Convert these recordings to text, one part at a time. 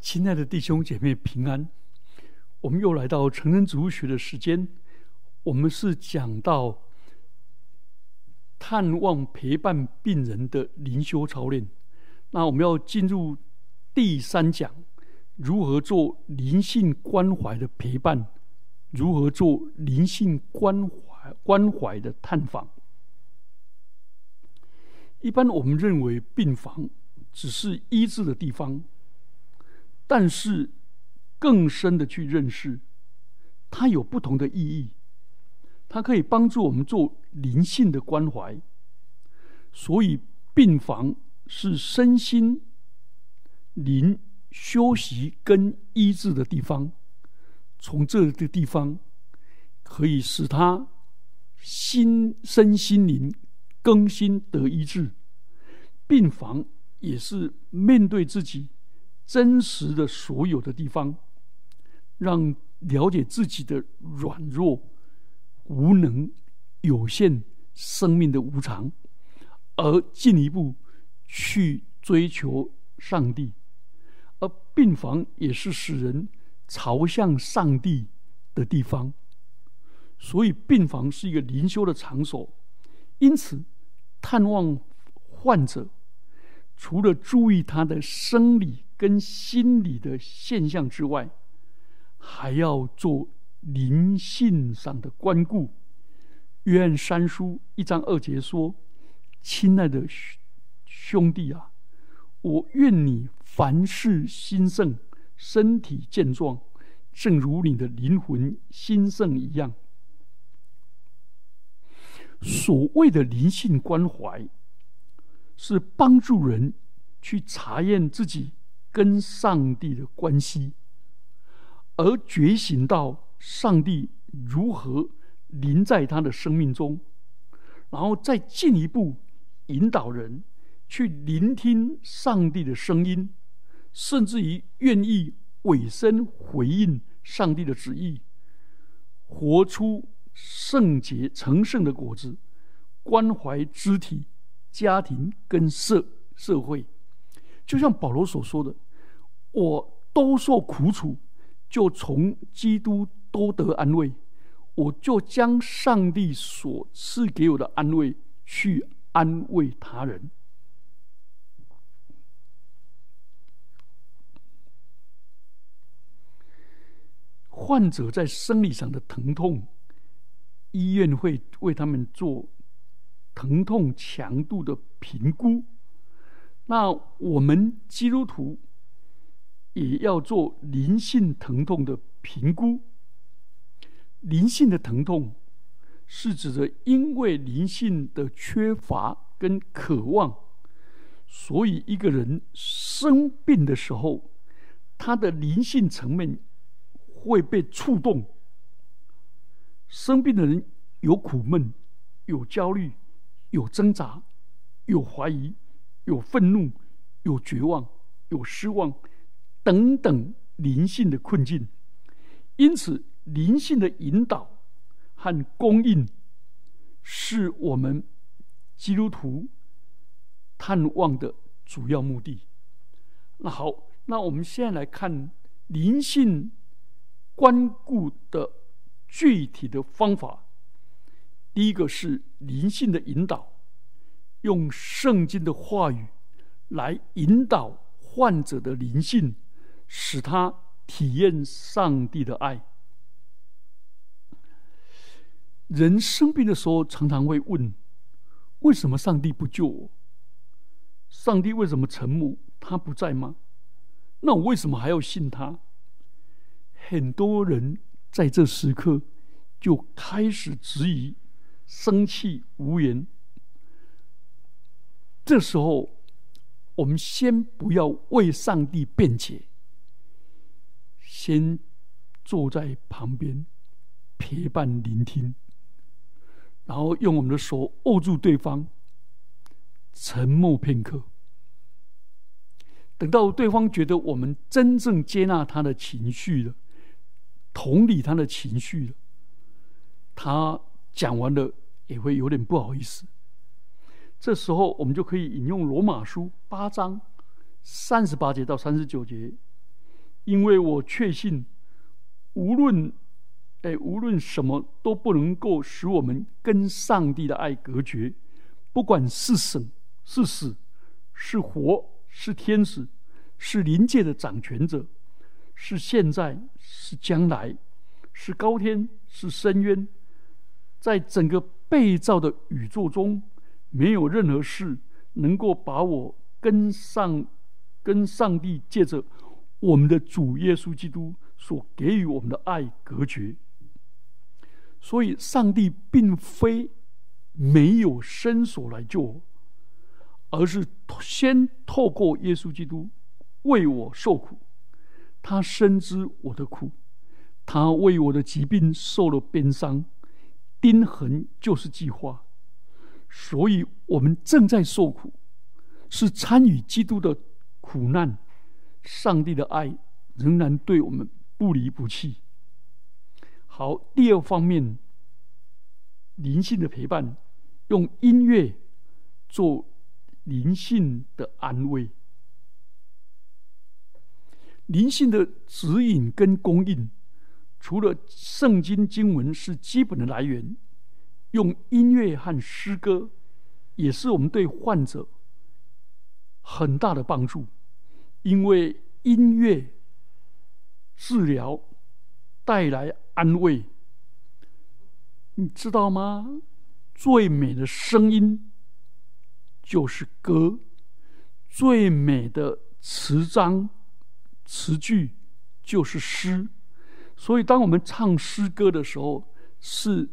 亲爱的弟兄姐妹平安，我们又来到成人主学的时间。我们是讲到探望陪伴病人的灵修操练。那我们要进入第三讲，如何做灵性关怀的陪伴，如何做灵性关怀关怀的探访。一般我们认为病房只是医治的地方。但是，更深的去认识，它有不同的意义。它可以帮助我们做灵性的关怀。所以，病房是身心灵休息跟医治的地方。从这个地方，可以使他心身心灵更新得医治。病房也是面对自己。真实的所有的地方，让了解自己的软弱、无能、有限生命的无常，而进一步去追求上帝。而病房也是使人朝向上帝的地方，所以病房是一个灵修的场所。因此，探望患者，除了注意他的生理。跟心理的现象之外，还要做灵性上的关顾。约翰三书一章二节说：“亲爱的兄弟啊，我愿你凡事兴盛，身体健壮，正如你的灵魂兴盛一样。”所谓的灵性关怀，是帮助人去查验自己。跟上帝的关系，而觉醒到上帝如何临在他的生命中，然后再进一步引导人去聆听上帝的声音，甚至于愿意委身回应上帝的旨意，活出圣洁成圣的果子，关怀肢体、家庭跟社社会。就像保罗所说的：“我都受苦楚，就从基督都得安慰。我就将上帝所赐给我的安慰去安慰他人。”患者在生理上的疼痛，医院会为他们做疼痛强度的评估。那我们基督徒也要做灵性疼痛的评估。灵性的疼痛是指着因为灵性的缺乏跟渴望，所以一个人生病的时候，他的灵性层面会被触动。生病的人有苦闷，有焦虑，有挣扎，有怀疑。有愤怒，有绝望，有失望，等等灵性的困境。因此，灵性的引导和供应，是我们基督徒探望的主要目的。那好，那我们现在来看灵性关顾的具体的方法。第一个是灵性的引导。用圣经的话语来引导患者的灵性，使他体验上帝的爱。人生病的时候，常常会问：为什么上帝不救我？上帝为什么沉默？他不在吗？那我为什么还要信他？很多人在这时刻就开始质疑，生气无言。这时候，我们先不要为上帝辩解，先坐在旁边陪伴聆听，然后用我们的手握住对方，沉默片刻。等到对方觉得我们真正接纳他的情绪了，同理他的情绪了，他讲完了也会有点不好意思。这时候，我们就可以引用罗马书八章三十八节到三十九节，因为我确信，无论哎无论什么都不能够使我们跟上帝的爱隔绝，不管是生是死，是活是天使，是临界的掌权者，是现在是将来，是高天是深渊，在整个被造的宇宙中，没有任何事能够把我跟上。跟上帝借着我们的主耶稣基督所给予我们的爱隔绝，所以上帝并非没有伸手来救我，而是先透过耶稣基督为我受苦。他深知我的苦，他为我的疾病受了鞭伤，钉痕就是计划。所以我们正在受苦，是参与基督的。苦难，上帝的爱仍然对我们不离不弃。好，第二方面，灵性的陪伴，用音乐做灵性的安慰。灵性的指引跟供应，除了圣经经文是基本的来源，用音乐和诗歌，也是我们对患者很大的帮助。因为音乐治疗带来安慰，你知道吗？最美的声音就是歌，最美的词章词句就是诗。所以，当我们唱诗歌的时候，是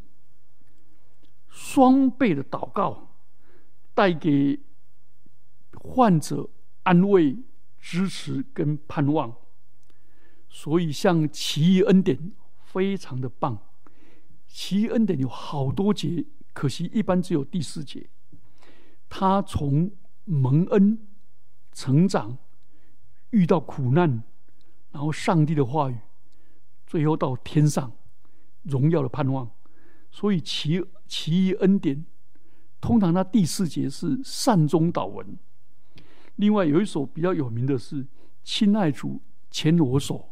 双倍的祷告，带给患者安慰。支持跟盼望，所以像奇异恩典非常的棒。奇异恩典有好多节，可惜一般只有第四节。他从蒙恩、成长，遇到苦难，然后上帝的话语，最后到天上荣耀的盼望。所以奇奇异恩典，通常他第四节是善终祷文。另外有一首比较有名的是《亲爱主牵我手》，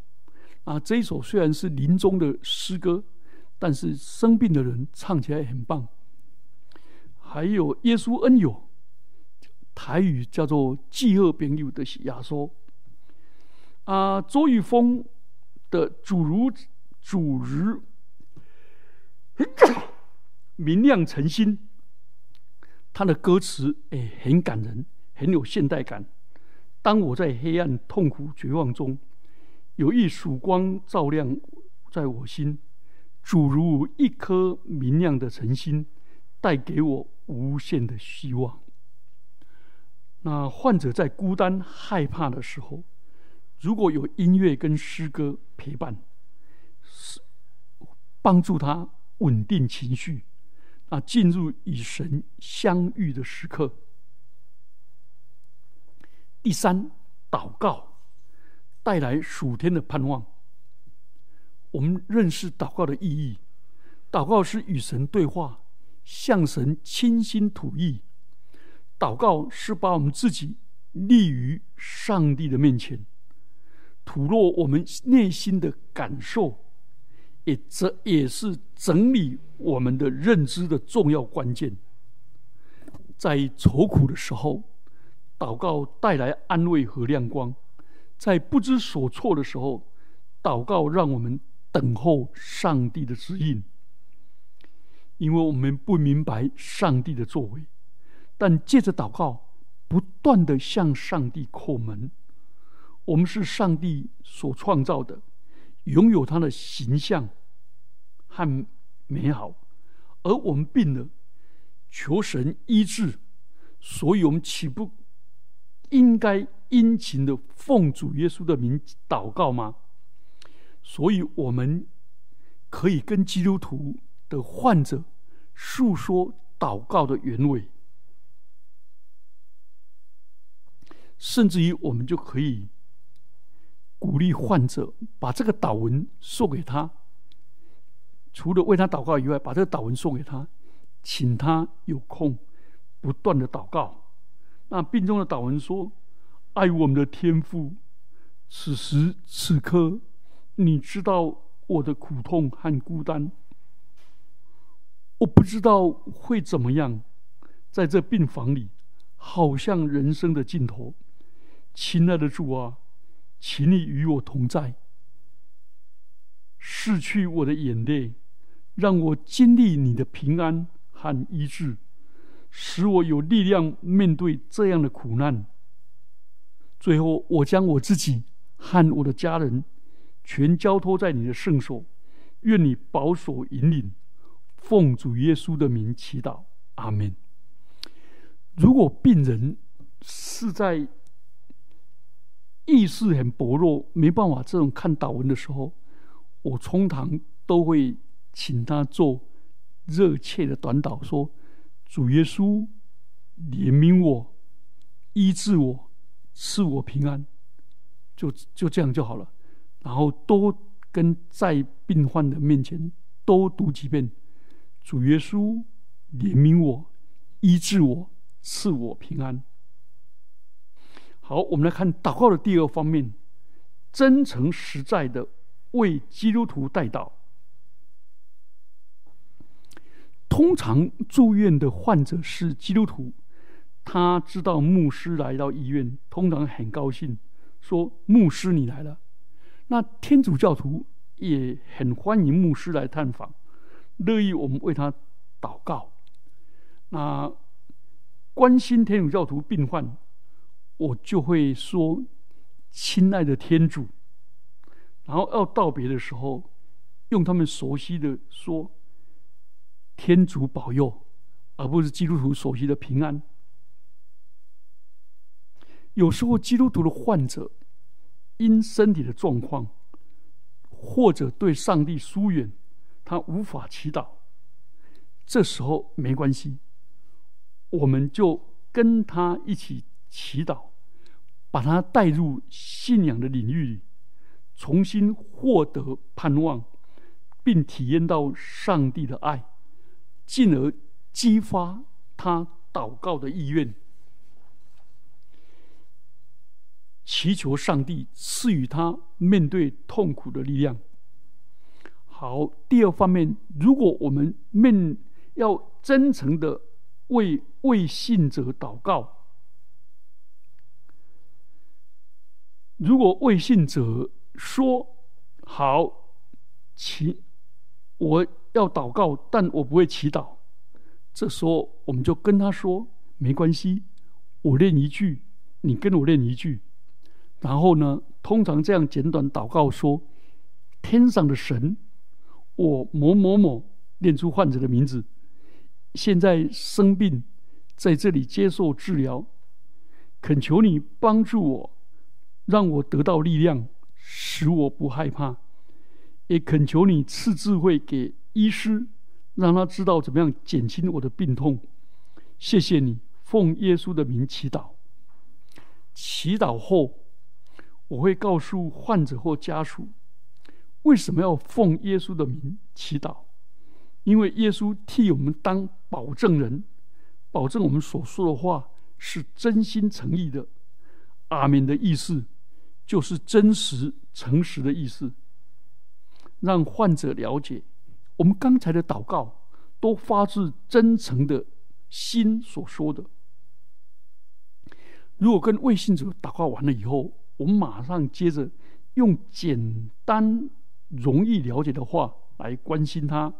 啊，这一首虽然是临终的诗歌，但是生病的人唱起来很棒。还有《耶稣恩友》，台语叫做“记恶朋友”的亚说。啊，周玉峰的“主如主日明亮诚心”，他的歌词哎很感人。很有现代感。当我在黑暗、痛苦、绝望中，有一曙光照亮在我心，主如一颗明亮的晨星，带给我无限的希望。那患者在孤单、害怕的时候，如果有音乐跟诗歌陪伴，是帮助他稳定情绪，啊，进入与神相遇的时刻。第三，祷告带来属天的盼望。我们认识祷告的意义，祷告是与神对话，向神倾心吐意。祷告是把我们自己立于上帝的面前，吐露我们内心的感受，也这也是整理我们的认知的重要关键。在愁苦的时候。祷告带来安慰和亮光，在不知所措的时候，祷告让我们等候上帝的指引。因为我们不明白上帝的作为，但借着祷告，不断的向上帝叩门。我们是上帝所创造的，拥有他的形象和美好，而我们病了，求神医治，所以我们岂不？应该殷勤的奉主耶稣的名祷告吗？所以我们可以跟基督徒的患者诉说祷告的原委，甚至于我们就可以鼓励患者把这个祷文送给他。除了为他祷告以外，把这个祷文送给他，请他有空不断的祷告。那病中的祷文说：“爱我们的天父，此时此刻，你知道我的苦痛和孤单。我不知道会怎么样，在这病房里，好像人生的尽头。亲爱的主啊，请你与我同在，拭去我的眼泪，让我经历你的平安和医治，使我有力量面对这样的苦难。最后，我将我自己和我的家人全交托在你的圣所，愿你保守引领。奉主耶稣的名祈祷，阿门。如果病人是在意识很薄弱、没办法这种看祷文的时候，我通常都会请他做热切的短祷，说：“主耶稣，怜悯我，医治我，赐我平安。”就就这样就好了。然后多跟在病患的面前多读几遍。主耶稣，怜悯我，医治我，赐我平安。好，我们来看祷告的第二方面：真诚实在的为基督徒代祷。通常住院的患者是基督徒，他知道牧师来到医院，通常很高兴，说：“牧师你来了。”那天主教徒也很欢迎牧师来探访。乐意我们为他祷告。那关心天主教徒病患，我就会说：“亲爱的天主。”然后要道别的时候，用他们熟悉的说：“天主保佑”，而不是基督徒熟悉的平安。有时候基督徒的患者因身体的状况，或者对上帝疏远。他无法祈祷，这时候没关系，我们就跟他一起祈祷，把他带入信仰的领域里，重新获得盼望，并体验到上帝的爱，进而激发他祷告的意愿，祈求上帝赐予他面对痛苦的力量。好，第二方面，如果我们面要真诚的为为信者祷告，如果未信者说好祈，我要祷告，但我不会祈祷，这时候我们就跟他说没关系，我练一句，你跟我练一句，然后呢，通常这样简短祷告说，天上的神。我某某某念出患者的名字，现在生病，在这里接受治疗，恳求你帮助我，让我得到力量，使我不害怕，也恳求你赐智慧给医师，让他知道怎么样减轻我的病痛。谢谢你，奉耶稣的名祈祷。祈祷后，我会告诉患者或家属。为什么要奉耶稣的名祈祷？因为耶稣替我们当保证人，保证我们所说的话是真心诚意的。阿门的意思就是真实、诚实的意思，让患者了解我们刚才的祷告都发自真诚的心所说的。如果跟未信者祷告完了以后，我们马上接着用简单。容易了解的话来关心他，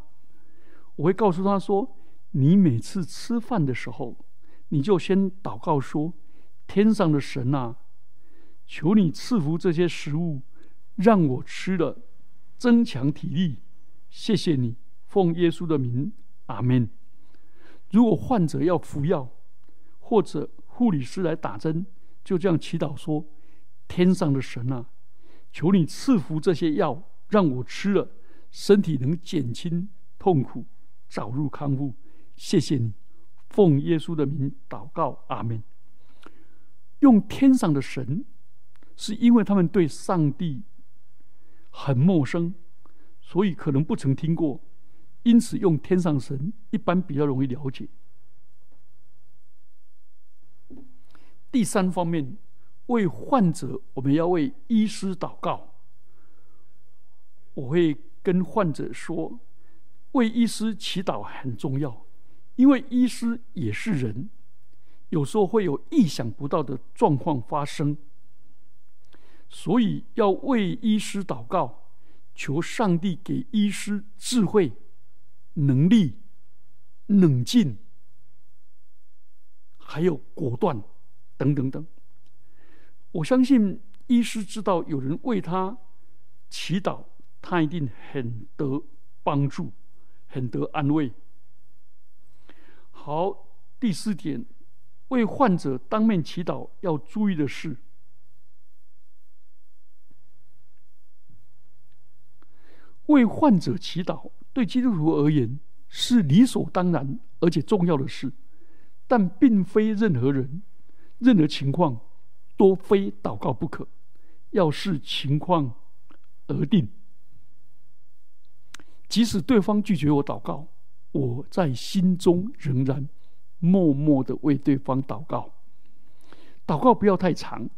我会告诉他说：“你每次吃饭的时候，你就先祷告说：‘天上的神啊，求你赐福这些食物，让我吃了增强体力。’谢谢你，奉耶稣的名，阿门。如果患者要服药，或者护理师来打针，就这样祈祷说：‘天上的神啊，求你赐福这些药。’”让我吃了，身体能减轻痛苦，早日康复。谢谢你，奉耶稣的名祷告，阿门。用天上的神，是因为他们对上帝很陌生，所以可能不曾听过，因此用天上神一般比较容易了解。第三方面，为患者，我们要为医师祷告。我会跟患者说，为医师祈祷很重要，因为医师也是人，有时候会有意想不到的状况发生，所以要为医师祷告，求上帝给医师智慧、能力、冷静，还有果断，等等等。我相信医师知道有人为他祈祷。他一定很得帮助，很得安慰。好，第四点，为患者当面祈祷要注意的是，为患者祈祷对基督徒而言是理所当然而且重要的事，但并非任何人、任何情况都非祷告不可，要视情况而定。即使对方拒绝我祷告，我在心中仍然默默的为对方祷告。祷告不要太长，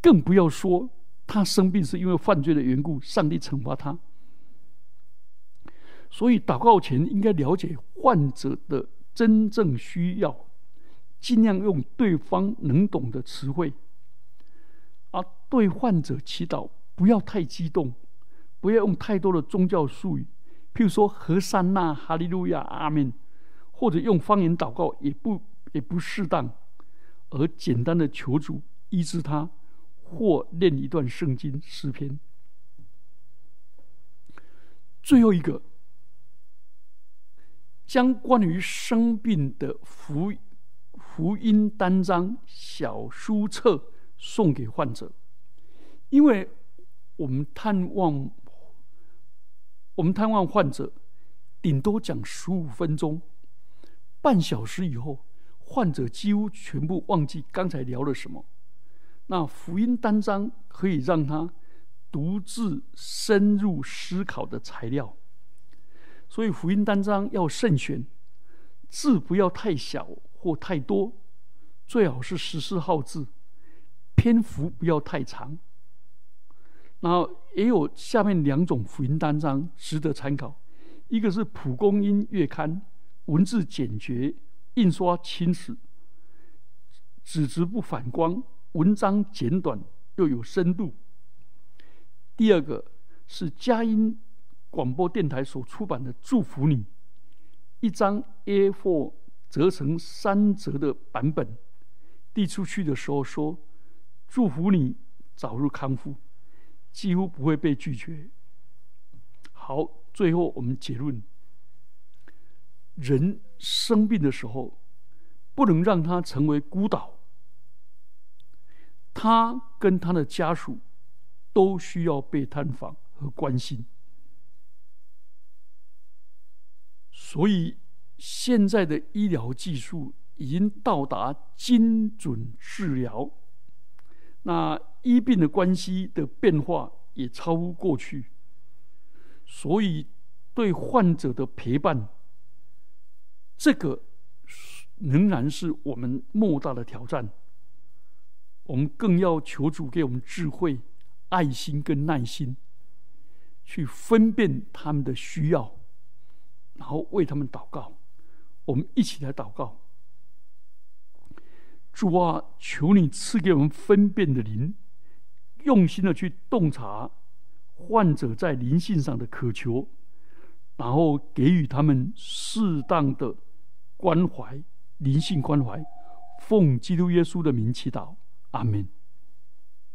更不要说他生病是因为犯罪的缘故，上帝惩罚他。所以祷告前应该了解患者的真正需要，尽量用对方能懂的词汇。而对患者祈祷不要太激动。不要用太多的宗教术语，譬如说“和善那”“哈利路亚”“阿门”，或者用方言祷告也不也不适当，而简单的求主医治他，或念一段圣经诗篇。最后一个，将关于生病的福福音单张小书册送给患者，因为我们探望。我们探望患者，顶多讲十五分钟，半小时以后，患者几乎全部忘记刚才聊了什么。那福音单张可以让他独自深入思考的材料，所以福音单张要慎选，字不要太小或太多，最好是十四号字，篇幅不要太长。然后也有下面两种福音单张值得参考，一个是蒲公英月刊，文字简洁，印刷清晰，纸质不反光，文章简短又有深度。第二个是佳音广播电台所出版的《祝福你》，一张 A4 折成三折的版本，递出去的时候说：“祝福你早日康复。”几乎不会被拒绝。好，最后我们结论：人生病的时候，不能让他成为孤岛。他跟他的家属都需要被探访和关心。所以，现在的医疗技术已经到达精准治疗。那医病的关系的变化也超乎过去，所以对患者的陪伴，这个仍然是我们莫大的挑战。我们更要求主给我们智慧、爱心跟耐心，去分辨他们的需要，然后为他们祷告。我们一起来祷告。主啊，求你赐给我们分辨的灵，用心的去洞察患者在灵性上的渴求，然后给予他们适当的关怀，灵性关怀。奉基督耶稣的名祈祷，Amen.